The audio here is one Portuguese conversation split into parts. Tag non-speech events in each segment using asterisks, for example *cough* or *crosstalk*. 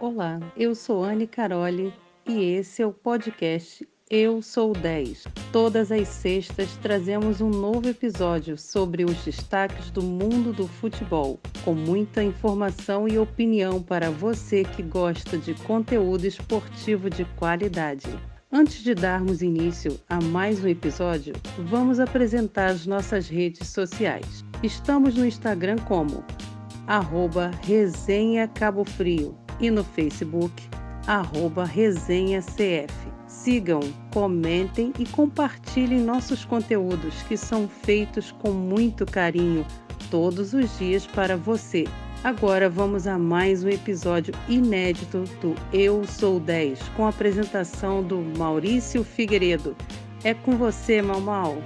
Olá, eu sou Anne Caroli e esse é o podcast Eu Sou 10. Todas as sextas trazemos um novo episódio sobre os destaques do mundo do futebol, com muita informação e opinião para você que gosta de conteúdo esportivo de qualidade. Antes de darmos início a mais um episódio, vamos apresentar as nossas redes sociais. Estamos no Instagram como arroba Resenha Cabo Frio e no Facebook, arroba Resenha CF. Sigam, comentem e compartilhem nossos conteúdos que são feitos com muito carinho todos os dias para você. Agora vamos a mais um episódio inédito do Eu Sou 10, com a apresentação do Maurício Figueiredo. É com você, Mal Mal.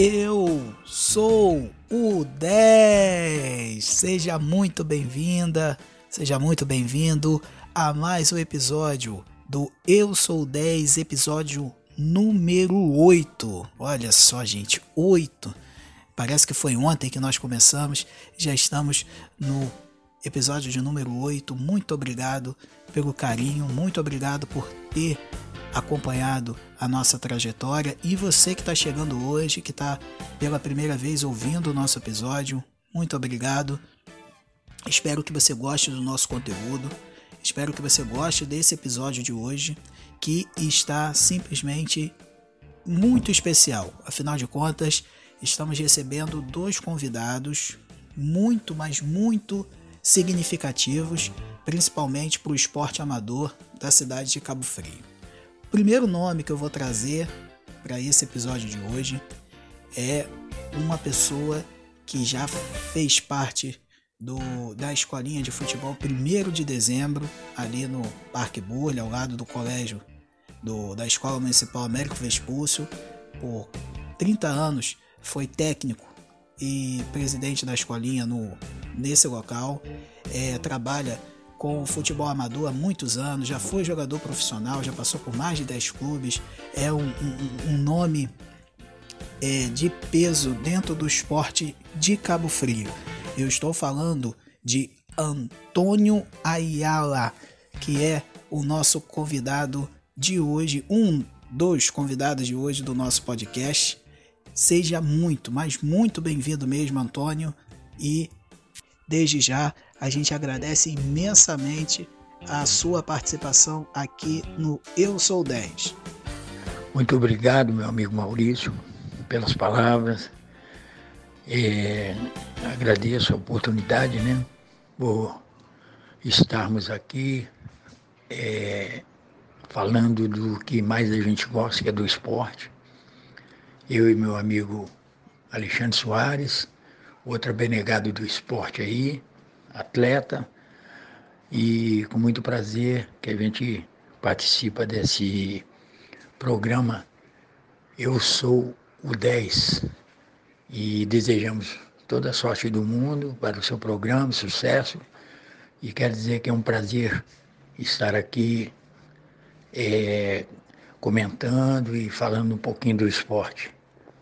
Eu sou o 10. Seja muito bem-vinda, seja muito bem-vindo a mais um episódio do Eu Sou 10, episódio número 8. Olha só, gente, 8. Parece que foi ontem que nós começamos, já estamos no episódio de número 8. Muito obrigado pelo carinho, muito obrigado por ter acompanhado a nossa trajetória e você que está chegando hoje, que está pela primeira vez ouvindo o nosso episódio, muito obrigado. Espero que você goste do nosso conteúdo. Espero que você goste desse episódio de hoje, que está simplesmente muito especial. Afinal de contas, estamos recebendo dois convidados muito, mas muito significativos, principalmente para o esporte amador da cidade de Cabo Frio. Primeiro nome que eu vou trazer para esse episódio de hoje é uma pessoa que já fez parte do, da escolinha de futebol 1 de dezembro, ali no Parque Burle, ao lado do colégio do, da Escola Municipal Américo Vespúcio. Por 30 anos foi técnico e presidente da escolinha no, nesse local. É, trabalha com o futebol amador há muitos anos, já foi jogador profissional, já passou por mais de 10 clubes, é um, um, um nome é, de peso dentro do esporte de Cabo Frio. Eu estou falando de Antônio Ayala, que é o nosso convidado de hoje, um dos convidados de hoje do nosso podcast. Seja muito, mas muito bem-vindo mesmo, Antônio, e desde já a gente agradece imensamente a sua participação aqui no Eu Sou 10. Muito obrigado, meu amigo Maurício, pelas palavras. É, agradeço a oportunidade, né, por estarmos aqui é, falando do que mais a gente gosta, que é do esporte. Eu e meu amigo Alexandre Soares, outro abnegado do esporte aí, atleta, e com muito prazer que a gente participa desse programa Eu Sou o 10 e desejamos toda a sorte do mundo para o seu programa, sucesso. E quero dizer que é um prazer estar aqui é, comentando e falando um pouquinho do esporte.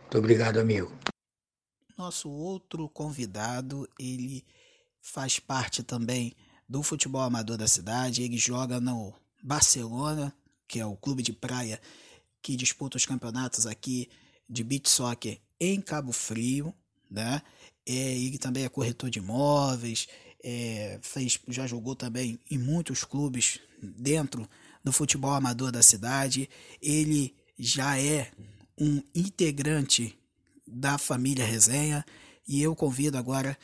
Muito obrigado, amigo. Nosso outro convidado, ele faz parte também do futebol amador da cidade. Ele joga no Barcelona, que é o clube de praia que disputa os campeonatos aqui de beach soccer em Cabo Frio, né? É, ele também é corretor de imóveis, é, fez, já jogou também em muitos clubes dentro do futebol amador da cidade. Ele já é um integrante da família Resenha e eu convido agora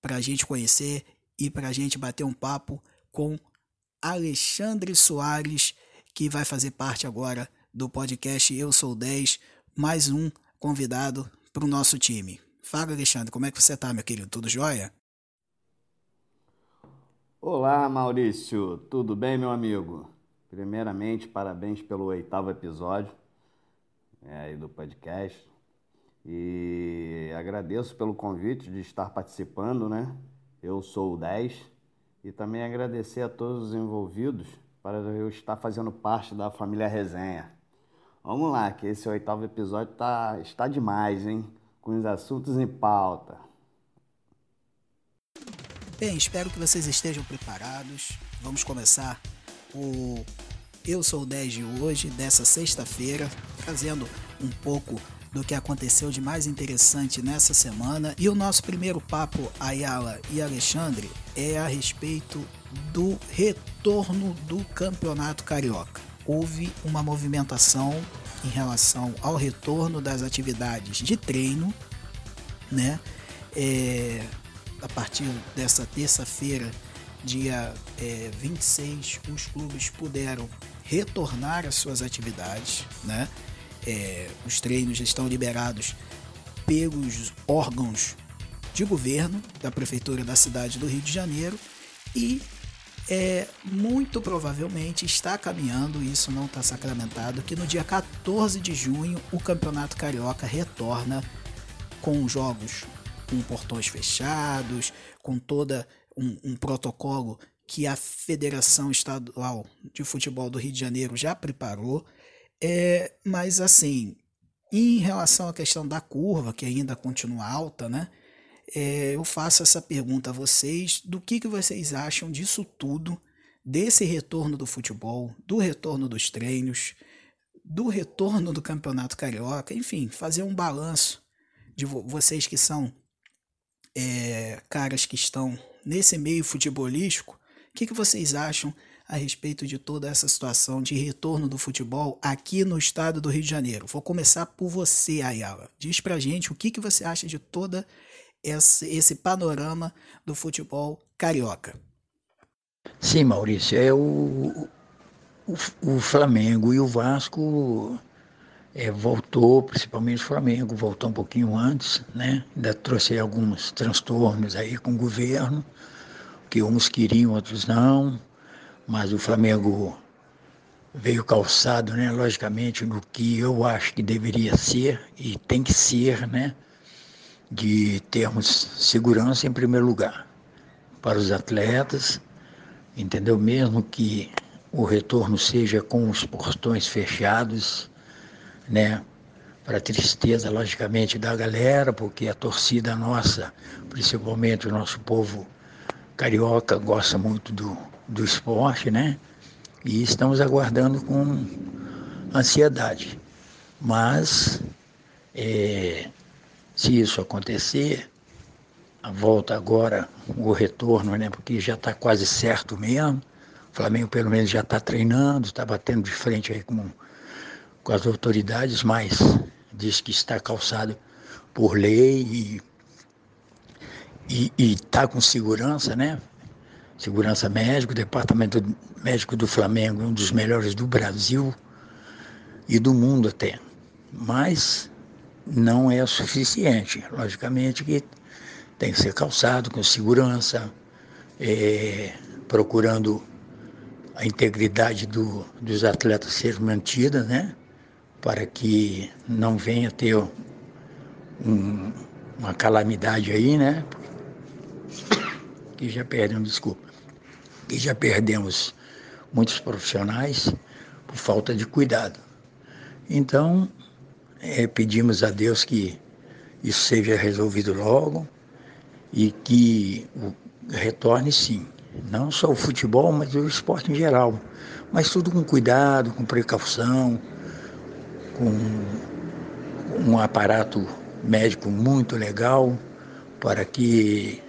para a gente conhecer e para a gente bater um papo com Alexandre Soares, que vai fazer parte agora do podcast Eu Sou 10, mais um convidado para o nosso time. Fala, Alexandre, como é que você tá, meu querido? Tudo jóia? Olá, Maurício. Tudo bem, meu amigo? Primeiramente, parabéns pelo oitavo episódio é, do podcast. E agradeço pelo convite de estar participando, né? Eu sou o 10. E também agradecer a todos os envolvidos para eu estar fazendo parte da família Resenha. Vamos lá, que esse oitavo episódio tá, está demais, hein? Com os assuntos em pauta. Bem, espero que vocês estejam preparados. Vamos começar o Eu Sou 10 de hoje, dessa sexta-feira, trazendo um pouco do que aconteceu de mais interessante nessa semana. E o nosso primeiro papo, Ayala e Alexandre, é a respeito do retorno do Campeonato Carioca. Houve uma movimentação em relação ao retorno das atividades de treino, né? É, a partir dessa terça-feira, dia é, 26, os clubes puderam retornar às suas atividades, né? É, os treinos estão liberados pelos órgãos de governo da prefeitura da cidade do Rio de Janeiro e é, muito provavelmente está caminhando, isso não está sacramentado, que no dia 14 de junho o Campeonato Carioca retorna com jogos com portões fechados, com toda um, um protocolo que a Federação Estadual de Futebol do Rio de Janeiro já preparou. É, mas assim, em relação à questão da curva, que ainda continua alta, né? É, eu faço essa pergunta a vocês: do que, que vocês acham disso tudo, desse retorno do futebol, do retorno dos treinos, do retorno do Campeonato Carioca, enfim, fazer um balanço de vocês que são é, caras que estão nesse meio futebolístico, o que, que vocês acham a respeito de toda essa situação de retorno do futebol aqui no estado do Rio de Janeiro? Vou começar por você, Ayala. Diz pra gente o que, que você acha de toda esse, esse panorama do futebol carioca. Sim, Maurício, é o, o, o Flamengo e o Vasco é, voltou, principalmente o Flamengo, voltou um pouquinho antes, né? Ainda trouxe alguns transtornos aí com o governo, que uns queriam, outros não, mas o Flamengo veio calçado, né? Logicamente, no que eu acho que deveria ser e tem que ser, né? De termos segurança em primeiro lugar para os atletas, entendeu? Mesmo que o retorno seja com os portões fechados, né? Para tristeza, logicamente, da galera, porque a torcida nossa, principalmente o nosso povo carioca, gosta muito do, do esporte, né? E estamos aguardando com ansiedade. Mas, é, se isso acontecer, a volta agora, o retorno, né? Porque já está quase certo mesmo. O Flamengo, pelo menos, já está treinando, está batendo de frente aí com com as autoridades, mas diz que está calçado por lei e está com segurança, né? Segurança médica, o departamento médico do Flamengo é um dos melhores do Brasil e do mundo até. Mas não é suficiente. Logicamente que tem que ser calçado com segurança, é, procurando a integridade do, dos atletas ser mantida, né? para que não venha ter um, uma calamidade aí, né? Que já perdemos, desculpa, que já perdemos muitos profissionais por falta de cuidado. Então, é, pedimos a Deus que isso seja resolvido logo e que retorne sim, não só o futebol, mas o esporte em geral, mas tudo com cuidado, com precaução, com um aparato médico muito legal para que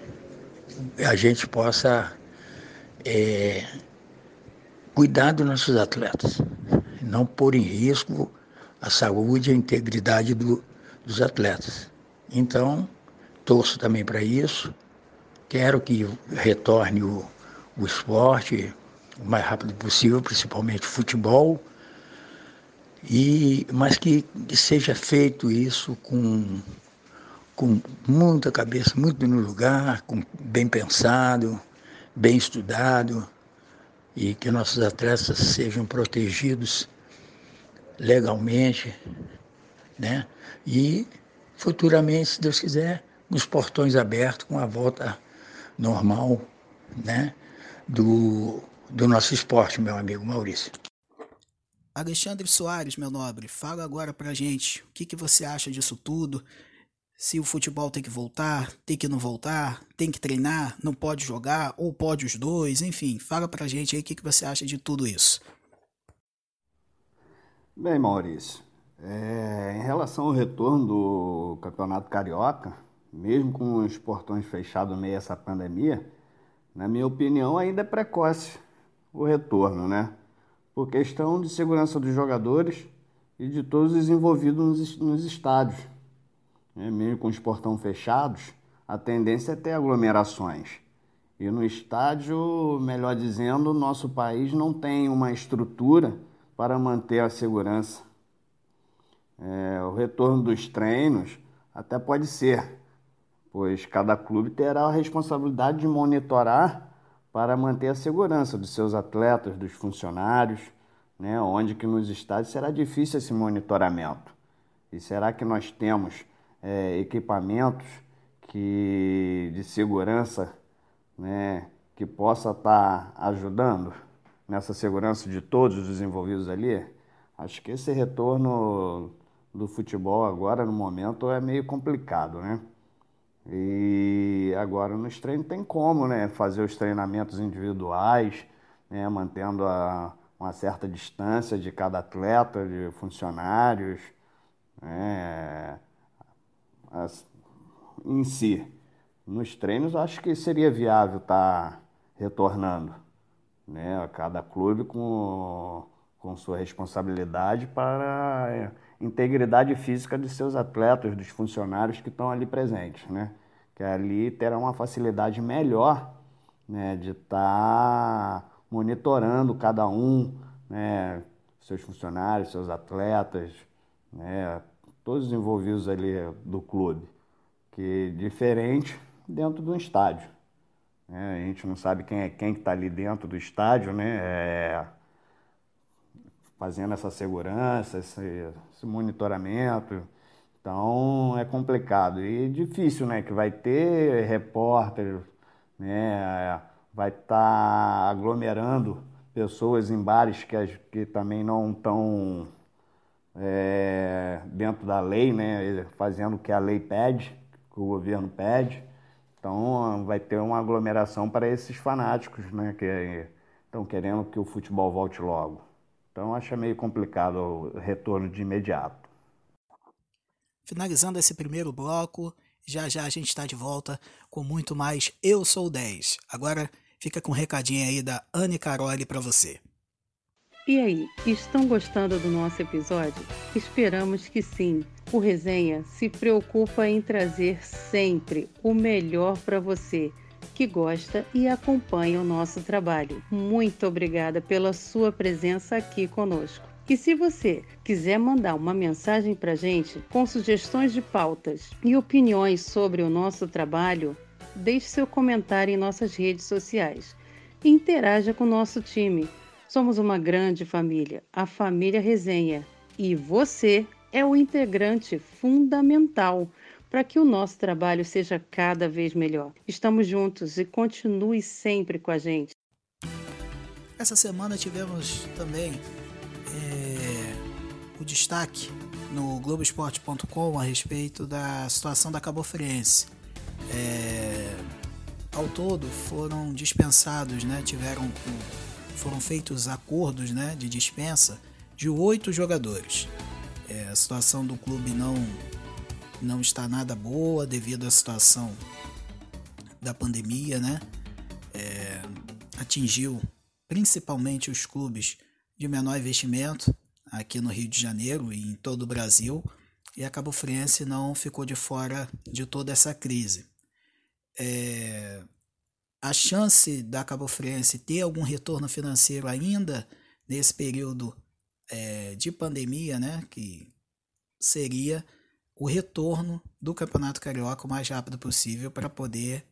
a gente possa é, cuidar dos nossos atletas, não pôr em risco a saúde e a integridade do, dos atletas. Então, torço também para isso, quero que retorne o, o esporte o mais rápido possível, principalmente futebol, e, mas que, que seja feito isso com, com muita cabeça, muito no lugar, com, bem pensado, bem estudado e que nossos atletas sejam protegidos legalmente, né? E futuramente, se Deus quiser, os portões abertos com a volta normal, né? Do, do nosso esporte, meu amigo Maurício. Alexandre Soares, meu nobre, fala agora pra gente o que, que você acha disso tudo. Se o futebol tem que voltar, tem que não voltar, tem que treinar, não pode jogar, ou pode os dois, enfim, fala pra gente aí o que, que você acha de tudo isso. Bem, Maurício, é, em relação ao retorno do Campeonato Carioca, mesmo com os portões fechados meio dessa pandemia, na minha opinião ainda é precoce o retorno, né? por questão de segurança dos jogadores e de todos os envolvidos nos, nos estádios. É, mesmo com os portões fechados, a tendência é ter aglomerações. E no estádio, melhor dizendo, nosso país não tem uma estrutura para manter a segurança. É, o retorno dos treinos até pode ser, pois cada clube terá a responsabilidade de monitorar para manter a segurança dos seus atletas, dos funcionários, né? onde que nos estádios será difícil esse monitoramento. E será que nós temos é, equipamentos que, de segurança né, que possa estar tá ajudando nessa segurança de todos os envolvidos ali? Acho que esse retorno do futebol agora, no momento, é meio complicado, né? E agora nos treinos tem como, né? Fazer os treinamentos individuais, né? mantendo a, uma certa distância de cada atleta, de funcionários, né? As, em si. Nos treinos acho que seria viável estar tá retornando, né? Cada clube com, com sua responsabilidade para integridade física de seus atletas, dos funcionários que estão ali presentes, né? Que ali terá uma facilidade melhor, né, de estar tá monitorando cada um, né, seus funcionários, seus atletas, né, todos os envolvidos ali do clube, que diferente dentro do estádio. Né? A gente não sabe quem é quem que está ali dentro do estádio, né? É, fazendo essa segurança, esse, esse, monitoramento. Então é complicado e difícil, né? Que vai ter repórter, né? Vai estar tá aglomerando pessoas em bares que, que também não estão é, dentro da lei, né? Fazendo o que a lei pede, que o governo pede. Então vai ter uma aglomeração para esses fanáticos, né? Que estão querendo que o futebol volte logo. Então acho meio complicado o retorno de imediato. Finalizando esse primeiro bloco, já já a gente está de volta com muito mais Eu Sou 10. Agora fica com um recadinho aí da Anne Caroli para você. E aí, estão gostando do nosso episódio? Esperamos que sim. O Resenha se preocupa em trazer sempre o melhor para você que gosta e acompanha o nosso trabalho. Muito obrigada pela sua presença aqui conosco. E se você quiser mandar uma mensagem para gente com sugestões de pautas e opiniões sobre o nosso trabalho, deixe seu comentário em nossas redes sociais interaja com o nosso time. Somos uma grande família, a família Resenha, e você é o integrante fundamental para que o nosso trabalho seja cada vez melhor. Estamos juntos e continue sempre com a gente. Essa semana tivemos também é, o destaque no Globoesporte.com a respeito da situação da Cabo Friense. É, ao todo foram dispensados, né, tiveram foram feitos acordos né, de dispensa de oito jogadores. É, a situação do clube não não está nada boa devido à situação da pandemia, né? É, atingiu principalmente os clubes de menor investimento aqui no Rio de Janeiro e em todo o Brasil, e a Cabo Friense não ficou de fora de toda essa crise. É, a chance da Cabo Friense ter algum retorno financeiro ainda nesse período é, de pandemia, né, que seria o retorno do Campeonato Carioca o mais rápido possível para poder,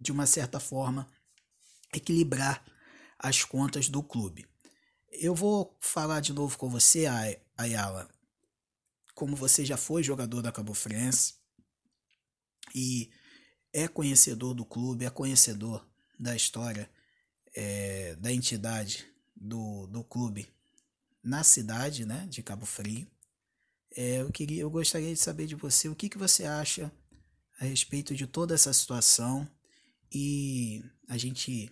de uma certa forma, equilibrar as contas do clube. Eu vou falar de novo com você, Ayala, como você já foi jogador da Cabo Friense e é conhecedor do clube, é conhecedor da história é, da entidade do, do clube na cidade né, de Cabo Frio. É, eu, queria, eu gostaria de saber de você o que, que você acha a respeito de toda essa situação e a gente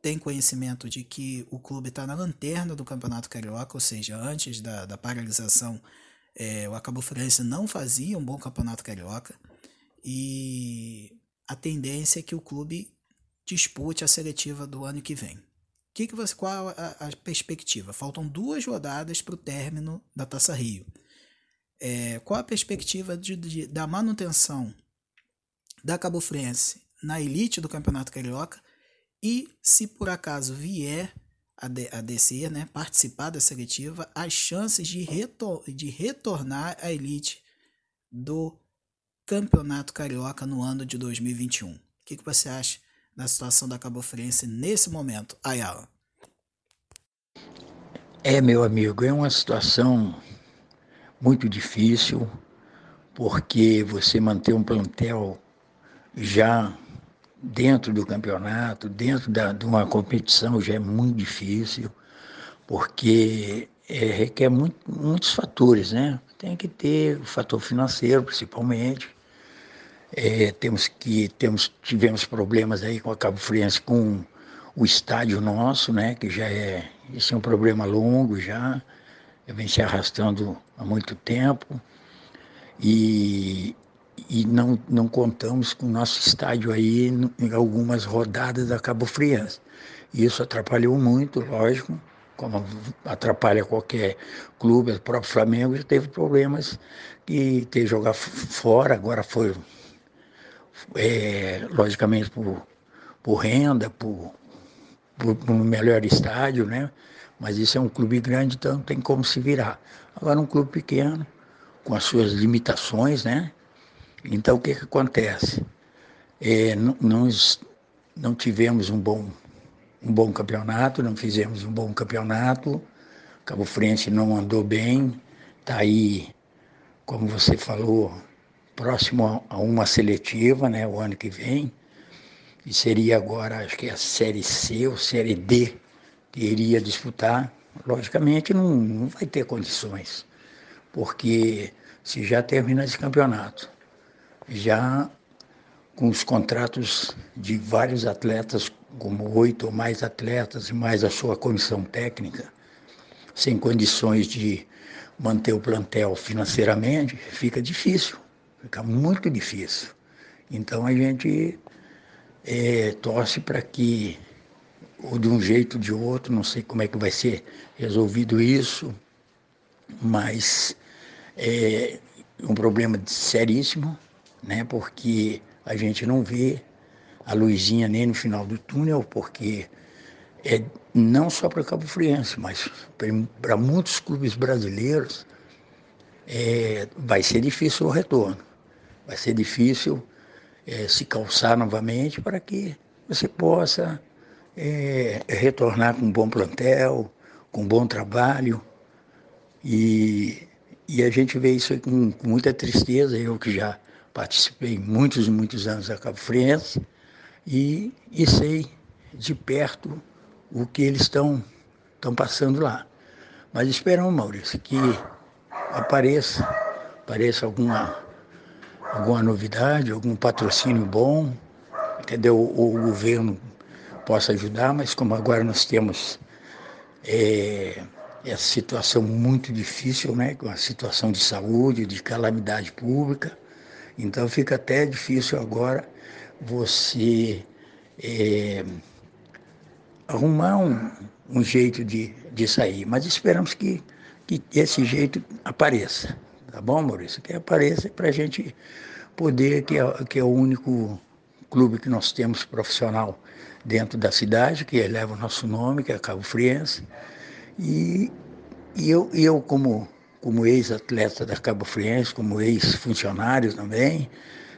tem conhecimento de que o clube está na lanterna do Campeonato Carioca, ou seja, antes da, da paralisação, é, o Cabo Friense não fazia um bom Campeonato Carioca e a tendência é que o clube dispute a seletiva do ano que vem. Que que você, qual a, a perspectiva? Faltam duas rodadas para o término da Taça Rio. É, qual a perspectiva de, de, da manutenção da Cabo Friense na elite do Campeonato Carioca e se por acaso vier a, de, a descer, né, participar da seletiva, as chances de, retor de retornar à elite do Campeonato Carioca no ano de 2021. O que, que você acha da situação da Cabo Friense nesse momento, Ayala? É, meu amigo, é uma situação muito difícil, porque você manter um plantel já dentro do campeonato, dentro da, de uma competição já é muito difícil, porque é, requer muito, muitos fatores, né? Tem que ter o fator financeiro, principalmente. É, temos que temos tivemos problemas aí com a Cabo Friense com o estádio nosso, né? Que já é esse é um problema longo já, vem se arrastando há muito tempo e e não, não contamos com o nosso estádio aí em algumas rodadas da Cabo Friense. Isso atrapalhou muito, lógico, como atrapalha qualquer clube, o próprio Flamengo já teve problemas e ter jogar fora, agora foi, é, logicamente, por, por renda, por, por, por um melhor estádio, né? Mas isso é um clube grande, então tem como se virar. Agora um clube pequeno, com as suas limitações, né? Então, o que, que acontece? É, nós não tivemos um bom, um bom campeonato, não fizemos um bom campeonato, Cabo Frente não andou bem, está aí, como você falou, próximo a uma seletiva, né, o ano que vem, e seria agora, acho que é a Série C ou Série D que iria disputar. Logicamente não, não vai ter condições, porque se já termina esse campeonato, já com os contratos de vários atletas, como oito ou mais atletas, e mais a sua comissão técnica, sem condições de manter o plantel financeiramente, fica difícil, fica muito difícil. Então a gente é, torce para que, ou de um jeito ou de outro, não sei como é que vai ser resolvido isso, mas é um problema seríssimo né? Porque a gente não vê a luzinha nem no final do túnel, porque é não só para Cabo Friense, mas para muitos clubes brasileiros é, vai ser difícil o retorno. Vai ser difícil é, se calçar novamente para que você possa é, retornar com um bom plantel, com um bom trabalho. E, e a gente vê isso com, com muita tristeza, eu que já participei muitos e muitos anos da Cabo Friense e, e sei de perto o que eles estão passando lá. Mas esperamos, Maurício, que apareça, apareça alguma, alguma novidade, algum patrocínio bom, entendeu? O, governo possa ajudar, mas como agora nós temos é, essa situação muito difícil, né? Com a situação de saúde, de calamidade pública, então fica até difícil agora você é, arrumar um, um jeito de, de sair. Mas esperamos que, que esse jeito apareça. Tá bom, Maurício? Que apareça para a gente poder, que é, que é o único clube que nós temos profissional dentro da cidade, que eleva o nosso nome, que é Cabo Friense. E, e eu, eu como como ex-atleta da Cabo Friense, como ex-funcionário também,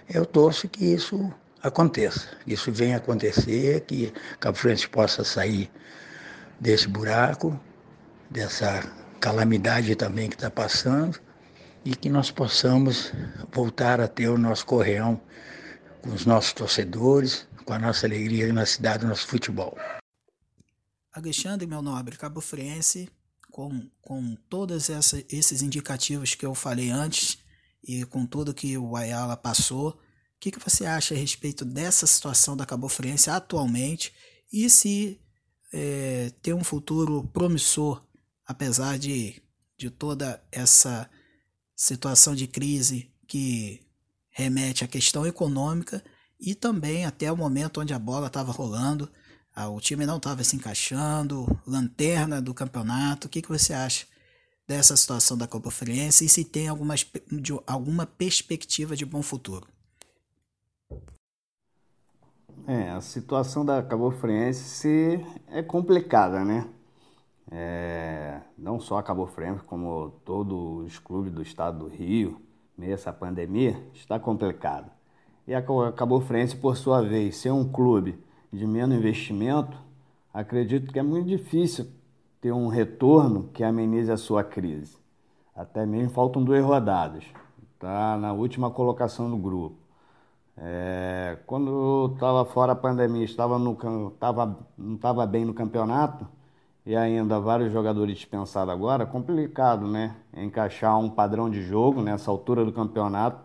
eu torço que isso aconteça. Isso venha acontecer, que Cabo Frense possa sair desse buraco, dessa calamidade também que está passando, e que nós possamos voltar a ter o nosso correão com os nossos torcedores, com a nossa alegria na cidade, do nosso futebol. Alexandre, meu nobre, Cabo Friense, com, com todos esses indicativos que eu falei antes e com tudo que o Ayala passou, o que, que você acha a respeito dessa situação da Cabo Friense atualmente e se é, tem um futuro promissor, apesar de, de toda essa situação de crise que remete à questão econômica e também até o momento onde a bola estava rolando, o time não estava se encaixando, lanterna do campeonato. O que, que você acha dessa situação da Copa Friense e se tem alguma, de, alguma perspectiva de bom futuro? É, a situação da Cabo Friense é complicada, né? É, não só a Cabo Friense, como todos os clubes do estado do Rio, nessa pandemia, está complicado. E a Cabo Friense, por sua vez, ser um clube de menos investimento, acredito que é muito difícil ter um retorno que amenize a sua crise. Até mesmo faltam duas rodadas. Está na última colocação do grupo. É, quando estava fora da pandemia, estava no, tava, não estava bem no campeonato e ainda vários jogadores dispensados agora, complicado, né? Encaixar um padrão de jogo nessa altura do campeonato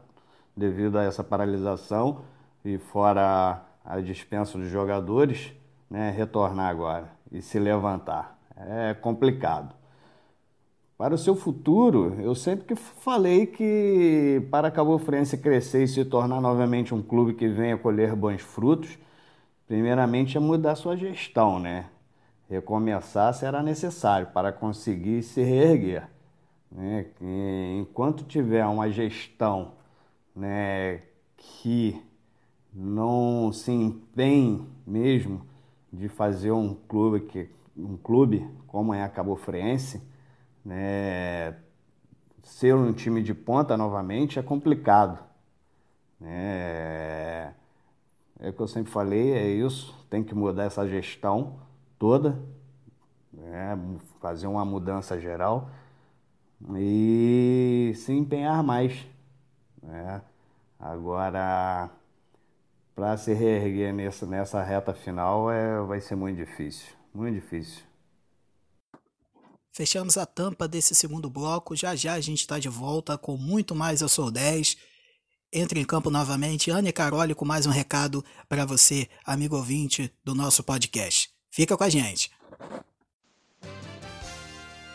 devido a essa paralisação e fora a dispensa dos jogadores, né, retornar agora e se levantar. É complicado. Para o seu futuro, eu sempre que falei que para Cabo Friense crescer e se tornar novamente um clube que venha colher bons frutos, primeiramente é mudar sua gestão, né? Recomeçar será necessário para conseguir se reerguer. Né? Enquanto tiver uma gestão né, que não se empenhe mesmo de fazer um clube que um clube como é a Cabo Friense, né, ser um time de ponta novamente é complicado. Né? É o que eu sempre falei, é isso, tem que mudar essa gestão toda, né, fazer uma mudança geral e se empenhar mais. Né? Agora para se reerguer nessa, nessa reta final é, vai ser muito difícil, muito difícil. Fechamos a tampa desse segundo bloco. Já já a gente está de volta com muito mais Eu Sou 10. Entre em campo novamente. Ana Carole com mais um recado para você, amigo ouvinte do nosso podcast. Fica com a gente.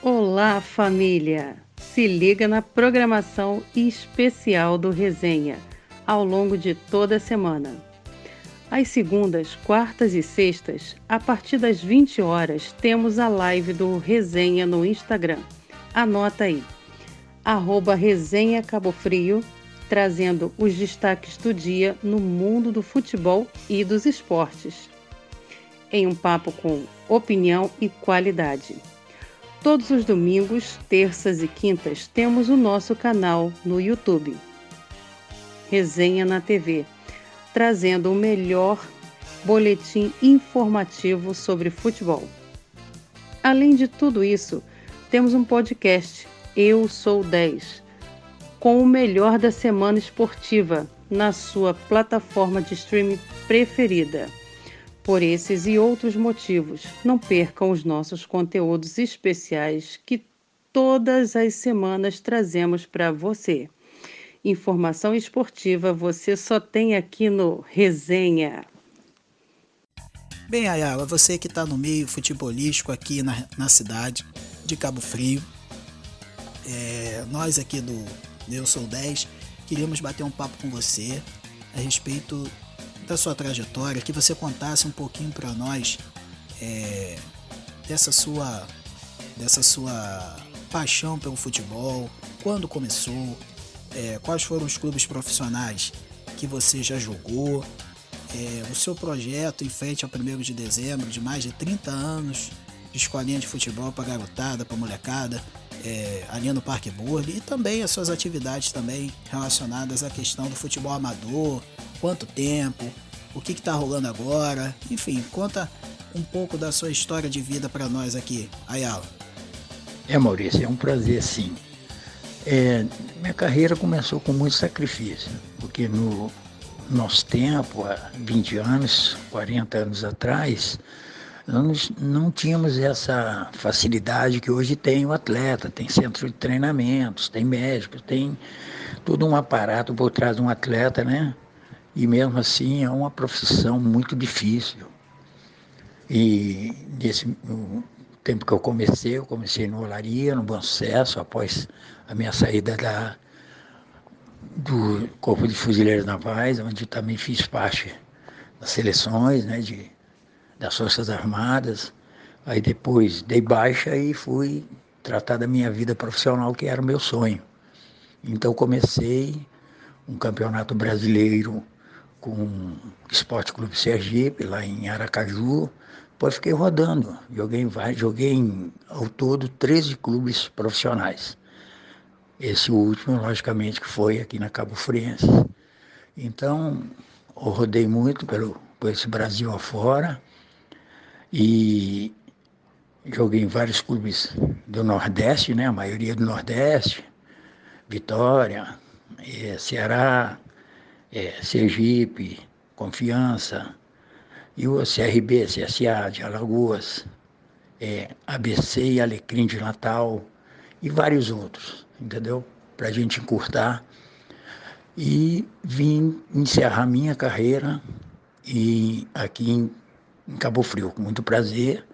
Olá, família! Se liga na programação especial do Resenha ao longo de toda a semana. Às segundas, quartas e sextas, a partir das 20 horas, temos a live do Resenha no Instagram. Anota aí, arroba Resenha Cabo Frio, trazendo os destaques do dia no mundo do futebol e dos esportes. Em um papo com opinião e qualidade. Todos os domingos, terças e quintas, temos o nosso canal no YouTube. Resenha na TV trazendo o melhor boletim informativo sobre futebol. Além de tudo isso, temos um podcast, Eu Sou 10, com o melhor da semana esportiva na sua plataforma de streaming preferida. Por esses e outros motivos, não percam os nossos conteúdos especiais que todas as semanas trazemos para você. Informação esportiva você só tem aqui no Resenha. Bem, Ayala, você que está no meio futebolístico aqui na, na cidade de Cabo Frio, é, nós aqui do Eu Sou 10 queríamos bater um papo com você a respeito da sua trajetória, que você contasse um pouquinho para nós é, dessa sua dessa sua paixão pelo futebol, quando começou, é, quais foram os clubes profissionais que você já jogou, é, o seu projeto em frente ao 1 de dezembro, de mais de 30 anos de escolinha de futebol para garotada, para molecada, é, ali no Parque Burle, e também as suas atividades também relacionadas à questão do futebol amador, quanto tempo, o que está rolando agora. Enfim, conta um pouco da sua história de vida para nós aqui, Ayala. É, Maurício, é um prazer sim. É, minha carreira começou com muito sacrifício, porque no nosso tempo, há 20 anos, 40 anos atrás, nós não tínhamos essa facilidade que hoje tem o atleta, tem centro de treinamentos, tem médicos, tem todo um aparato por trás de um atleta, né? E mesmo assim é uma profissão muito difícil. E nesse tempo que eu comecei, eu comecei no Olaria, no Bom Sucesso, após a minha saída da, do Corpo de Fuzileiros Navais, onde também fiz parte das seleções né, de, das Forças Armadas. Aí depois dei baixa e fui tratar da minha vida profissional, que era o meu sonho. Então comecei um campeonato brasileiro com o Esporte Clube Sergipe, lá em Aracaju. Depois fiquei rodando, joguei, joguei em, ao todo 13 clubes profissionais. Esse último, logicamente, que foi aqui na Cabo Friense. Então, eu rodei muito pelo, por esse Brasil afora e joguei em vários clubes do Nordeste, né? A maioria do Nordeste, Vitória, é, Ceará, é, Sergipe, Confiança, e o CRB, CSA de Alagoas, é, ABC e Alecrim de Natal, e vários outros entendeu? Para a gente encurtar. E vim encerrar minha carreira e aqui em, em Cabo Frio, com muito prazer.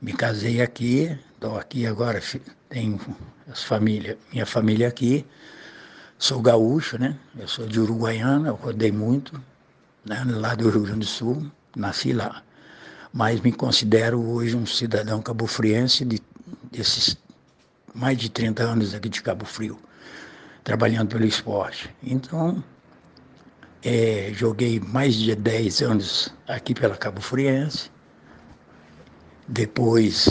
Me casei aqui, estou aqui agora, tenho as família, minha família aqui. Sou gaúcho, né? Eu sou de Uruguaiana, eu rodei muito, né? lá do Rio Grande do Sul, nasci lá. Mas me considero hoje um cidadão cabofriense de, desses mais de 30 anos aqui de Cabo Frio, trabalhando pelo esporte. Então, é, joguei mais de 10 anos aqui pela Cabo Friense. Depois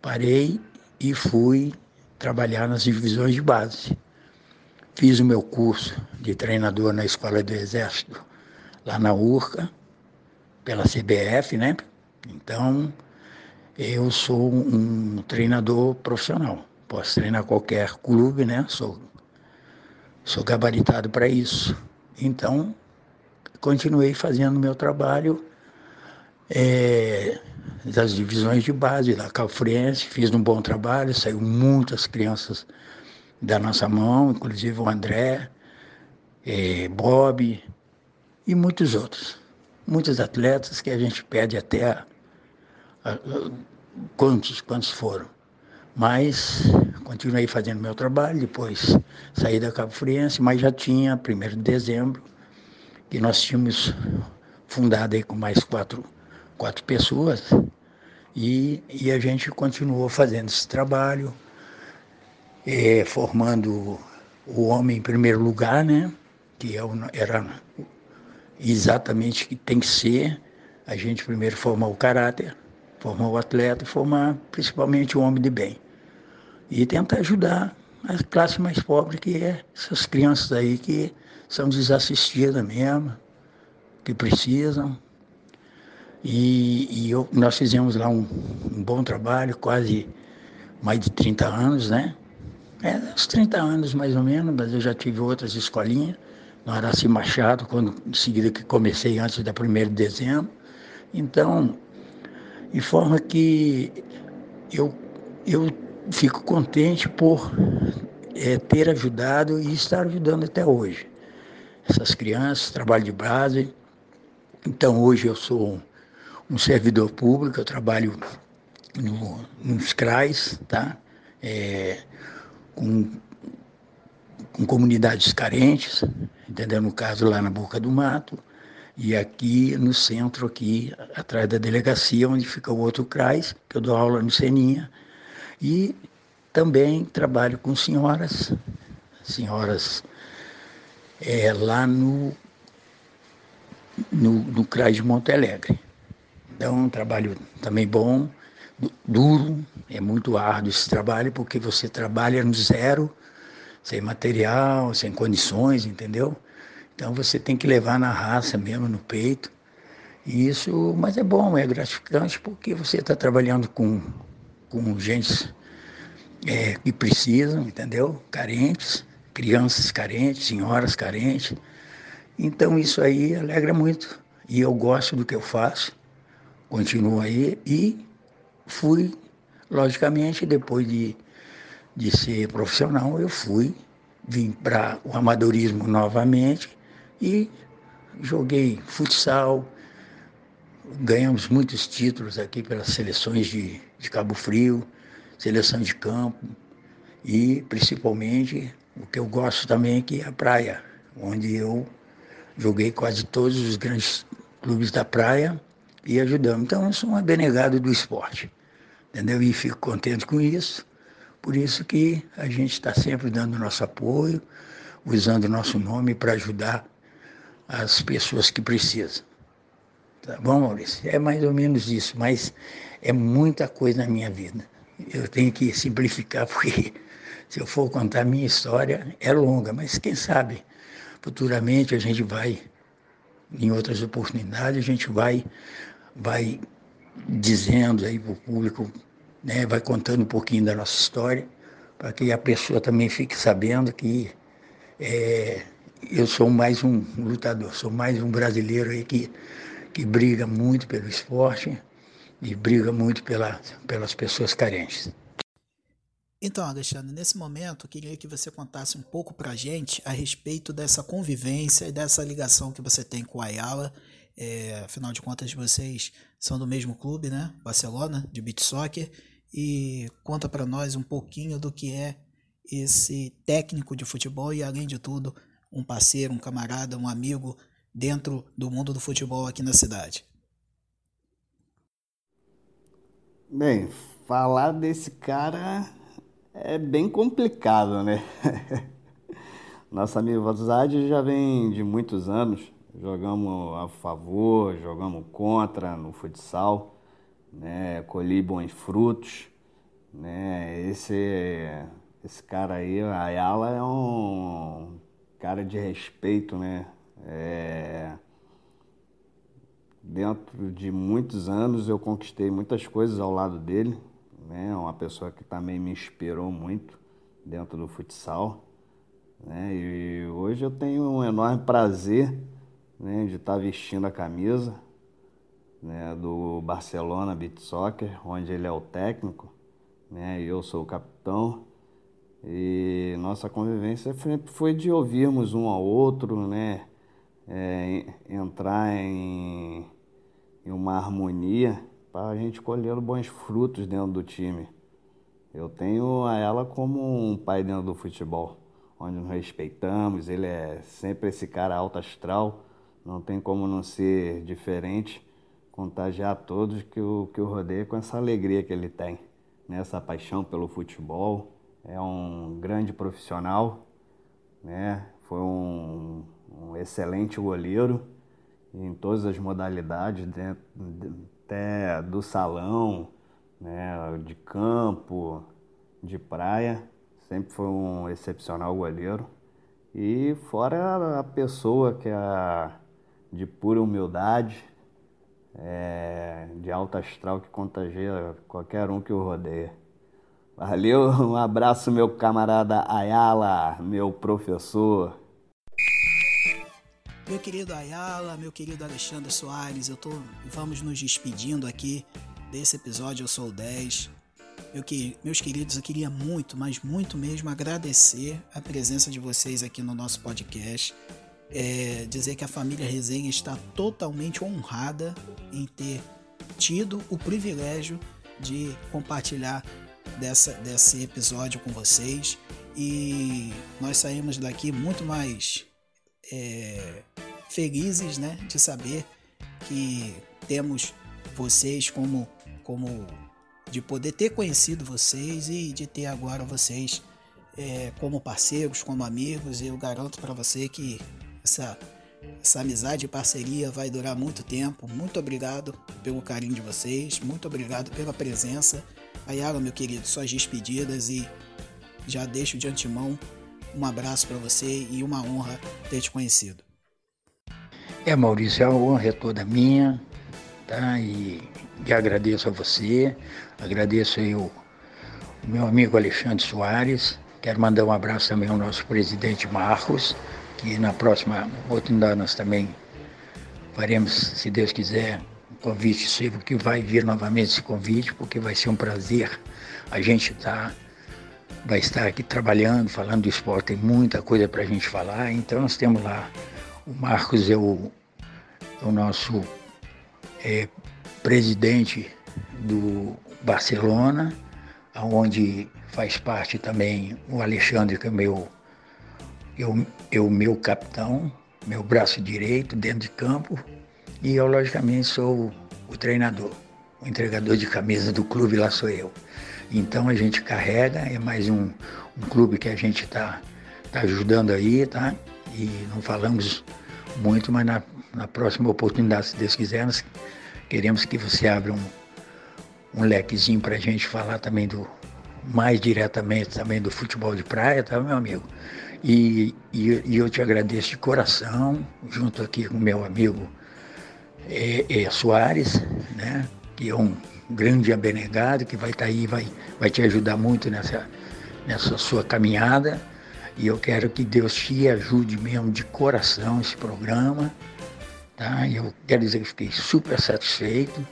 parei e fui trabalhar nas divisões de base. Fiz o meu curso de treinador na Escola do Exército, lá na URCA, pela CBF, né? Então, eu sou um treinador profissional. Posso treinar qualquer clube, né? Sou, sou gabaritado para isso. Então, continuei fazendo meu trabalho é, das divisões de base da Calfriense, fiz um bom trabalho, saiu muitas crianças da nossa mão, inclusive o André, é, Bob e muitos outros. Muitos atletas que a gente pede até a, quantos, quantos foram. Mas continuei fazendo meu trabalho, depois saí da Cabo Friense, mas já tinha, 1 de dezembro, que nós tínhamos fundado aí com mais quatro, quatro pessoas, e, e a gente continuou fazendo esse trabalho, é, formando o homem em primeiro lugar, né? que é era exatamente o que tem que ser, a gente primeiro formar o caráter, formar o atleta formar principalmente o homem de bem. E tentar ajudar a classe mais pobre, que é essas crianças aí que são desassistidas mesmo, que precisam. E, e eu, nós fizemos lá um, um, bom trabalho, quase mais de 30 anos, né? É, uns 30 anos mais ou menos, mas eu já tive outras escolinhas, no Araci Machado, quando, em seguida que comecei antes da 1 de dezembro. Então, de forma que eu, eu fico contente por é, ter ajudado e estar ajudando até hoje. Essas crianças, trabalho de base. Então, hoje eu sou um servidor público, eu trabalho no, nos CRAs, tá? É, com, com comunidades carentes, entendeu? No caso, lá na Boca do Mato e aqui no centro, aqui atrás da delegacia, onde fica o outro CRAS, que eu dou aula no Seninha. E também trabalho com senhoras, senhoras é, lá no, no, no de Monte Alegre. Então, um trabalho também bom, duro, é muito árduo esse trabalho, porque você trabalha no zero, sem material, sem condições, entendeu? Então você tem que levar na raça mesmo, no peito. E isso, mas é bom, é gratificante porque você está trabalhando com, com gente é, que precisam, entendeu? Carentes, crianças carentes, senhoras carentes. Então isso aí alegra muito. E eu gosto do que eu faço, continuo aí e fui, logicamente, depois de, de ser profissional, eu fui, vim para o amadorismo novamente e joguei futsal, ganhamos muitos títulos aqui pelas seleções de, de Cabo Frio, seleção de campo e principalmente o que eu gosto também aqui é a praia, onde eu joguei quase todos os grandes clubes da praia e ajudamos. Então eu sou um abnegado do esporte, entendeu? E fico contente com isso. Por isso que a gente está sempre dando nosso apoio, usando nosso nome para ajudar as pessoas que precisam. Tá bom, Maurício? É mais ou menos isso, mas é muita coisa na minha vida. Eu tenho que simplificar, *laughs* porque se eu for contar a minha história, é longa, mas quem sabe futuramente a gente vai, em outras oportunidades, a gente vai, vai dizendo aí para o público, né, vai contando um pouquinho da nossa história, para que a pessoa também fique sabendo que é, eu sou mais um lutador, sou mais um brasileiro aí que que briga muito pelo esporte e briga muito pela, pelas pessoas carentes. Então, Alexandre, nesse momento, eu queria que você contasse um pouco para a gente a respeito dessa convivência e dessa ligação que você tem com a Ayala. É, afinal de contas, vocês são do mesmo clube, né? Barcelona, de beach soccer. E conta para nós um pouquinho do que é esse técnico de futebol e, além de tudo, um parceiro, um camarada, um amigo dentro do mundo do futebol aqui na cidade? Bem, falar desse cara é bem complicado, né? *laughs* Nossa amizade já vem de muitos anos. Jogamos a favor, jogamos contra no futsal, né? Colhi bons frutos, né? Esse, esse cara aí, Ayala, é um cara de respeito, né? É... Dentro de muitos anos eu conquistei muitas coisas ao lado dele, né? Uma pessoa que também me inspirou muito dentro do futsal, né? E hoje eu tenho um enorme prazer, né, de estar vestindo a camisa, né, do Barcelona Beach Soccer, onde ele é o técnico, né? E eu sou o capitão. E nossa convivência sempre foi de ouvirmos um ao outro, né? É, entrar em, em uma harmonia para a gente colher bons frutos dentro do time. Eu tenho a ela como um pai dentro do futebol, onde nos respeitamos, ele é sempre esse cara alto astral, não tem como não ser diferente, contagiar todos que o, que o rodeia com essa alegria que ele tem, né? essa paixão pelo futebol. É um grande profissional, né? foi um um excelente goleiro em todas as modalidades, dentro, até do salão, né, de campo, de praia, sempre foi um excepcional goleiro. E fora a pessoa que é de pura humildade, é, de alta astral que contagia qualquer um que o rodeia. Valeu, *laughs* um abraço meu camarada Ayala, meu professor. Meu querido Ayala, meu querido Alexandre Soares, eu tô, vamos nos despedindo aqui desse episódio Eu Sou 10. Meu que, meus queridos, eu queria muito, mas muito mesmo agradecer a presença de vocês aqui no nosso podcast. É, dizer que a família Resenha está totalmente honrada em ter tido o privilégio de compartilhar dessa, desse episódio com vocês. E nós saímos daqui muito mais é, felizes né, de saber que temos vocês como, como de poder ter conhecido vocês e de ter agora vocês é, como parceiros, como amigos. Eu garanto para você que essa, essa amizade e parceria vai durar muito tempo. Muito obrigado pelo carinho de vocês, muito obrigado pela presença. Ayala, meu querido, suas despedidas e já deixo de antemão um abraço para você e uma honra ter te conhecido. É, Maurício, a honra é toda minha, tá? E, e agradeço a você, agradeço aí o, o meu amigo Alexandre Soares, quero mandar um abraço também ao nosso presidente Marcos, que na próxima oportunidade nós também faremos, se Deus quiser, um convite seu, que vai vir novamente esse convite, porque vai ser um prazer a gente tá, vai estar aqui trabalhando, falando do esporte, tem muita coisa para a gente falar, então nós temos lá, o Marcos é o, é o nosso é, presidente do Barcelona, onde faz parte também o Alexandre, que é meu, eu, eu meu capitão, meu braço direito dentro de campo, e eu, logicamente, sou o treinador, o entregador de camisa do clube, lá sou eu. Então a gente carrega, é mais um, um clube que a gente está tá ajudando aí, tá? E não falamos muito, mas na, na próxima oportunidade, se Deus quiser, nós queremos que você abra um, um lequezinho para a gente falar também do mais diretamente também do futebol de praia, tá, meu amigo? E, e, e eu te agradeço de coração, junto aqui com meu amigo é, é Soares, né? Que é um grande abnegado, que vai estar tá aí, vai, vai te ajudar muito nessa, nessa sua caminhada. E eu quero que Deus te ajude mesmo de coração esse programa. Tá? Eu quero dizer que fiquei super satisfeito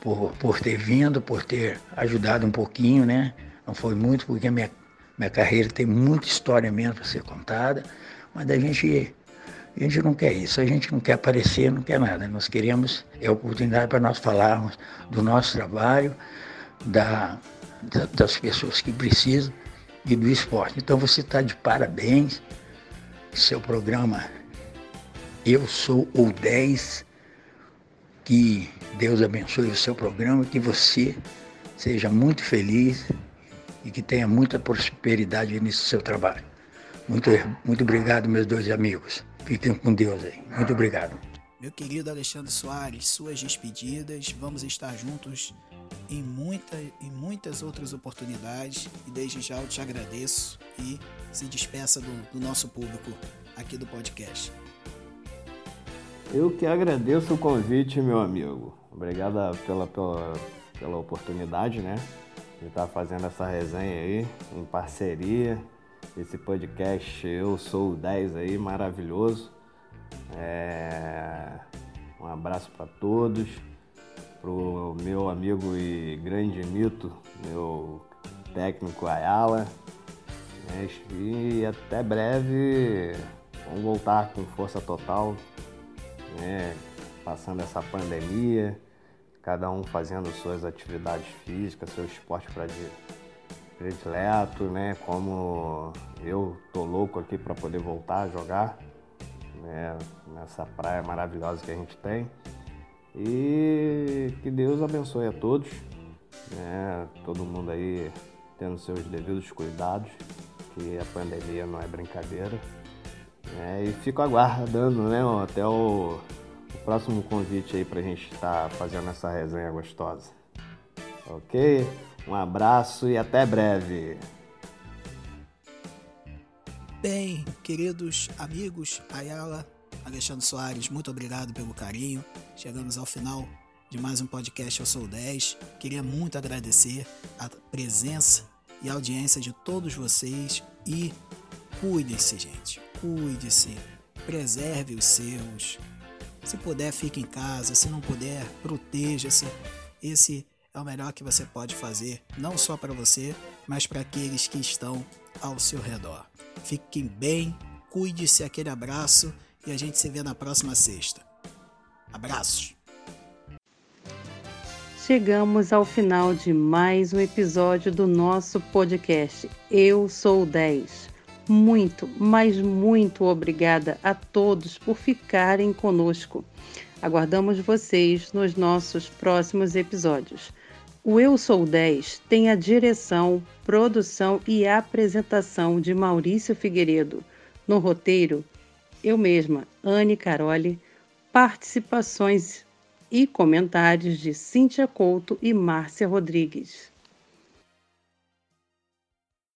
por, por ter vindo, por ter ajudado um pouquinho, né? Não foi muito, porque a minha, minha carreira tem muita história mesmo para ser contada, mas a gente a gente não quer isso, a gente não quer aparecer, não quer nada. Nós queremos é oportunidade para nós falarmos do nosso trabalho, da, da, das pessoas que precisam e do esporte. Então você está de parabéns. Seu programa Eu Sou o 10. Que Deus abençoe o seu programa, que você seja muito feliz e que tenha muita prosperidade nesse seu trabalho. Muito, muito obrigado, meus dois amigos. Fiquem com Deus aí. Muito obrigado. Meu querido Alexandre Soares, suas despedidas. Vamos estar juntos em, muita, em muitas outras oportunidades. E desde já eu te agradeço e se despeça do, do nosso público aqui do podcast. Eu que agradeço o convite, meu amigo. Obrigado pela, pela, pela oportunidade, né? De estar fazendo essa resenha aí, em parceria esse podcast Eu Sou o 10 aí, maravilhoso. É... Um abraço para todos, pro meu amigo e grande mito, meu técnico Ayala. Né? E até breve, vamos voltar com força total, né? passando essa pandemia, cada um fazendo suas atividades físicas, seu esporte predileto, né? Como eu tô louco aqui para poder voltar a jogar né? nessa praia maravilhosa que a gente tem. E que Deus abençoe a todos, né? Todo mundo aí tendo seus devidos cuidados, que a pandemia não é brincadeira. Né? E fico aguardando, né? Até o, o próximo convite aí pra gente estar tá fazendo essa resenha gostosa. Ok? Um abraço e até breve. Bem, queridos amigos, Ayala, Alexandre Soares, muito obrigado pelo carinho. Chegamos ao final de mais um podcast Eu Sou 10. Queria muito agradecer a presença e audiência de todos vocês e cuide-se, gente. Cuide-se, preserve os seus. Se puder, fique em casa. Se não puder, proteja-se. Esse é o melhor que você pode fazer, não só para você, mas para aqueles que estão ao seu redor. Fiquem bem, cuide-se, aquele abraço e a gente se vê na próxima sexta. Abraços! Chegamos ao final de mais um episódio do nosso podcast Eu Sou 10. Muito, mas muito obrigada a todos por ficarem conosco. Aguardamos vocês nos nossos próximos episódios. O Eu Sou 10 tem a direção, produção e apresentação de Maurício Figueiredo. No roteiro, eu mesma, Anne Caroli, participações e comentários de Cíntia Couto e Márcia Rodrigues.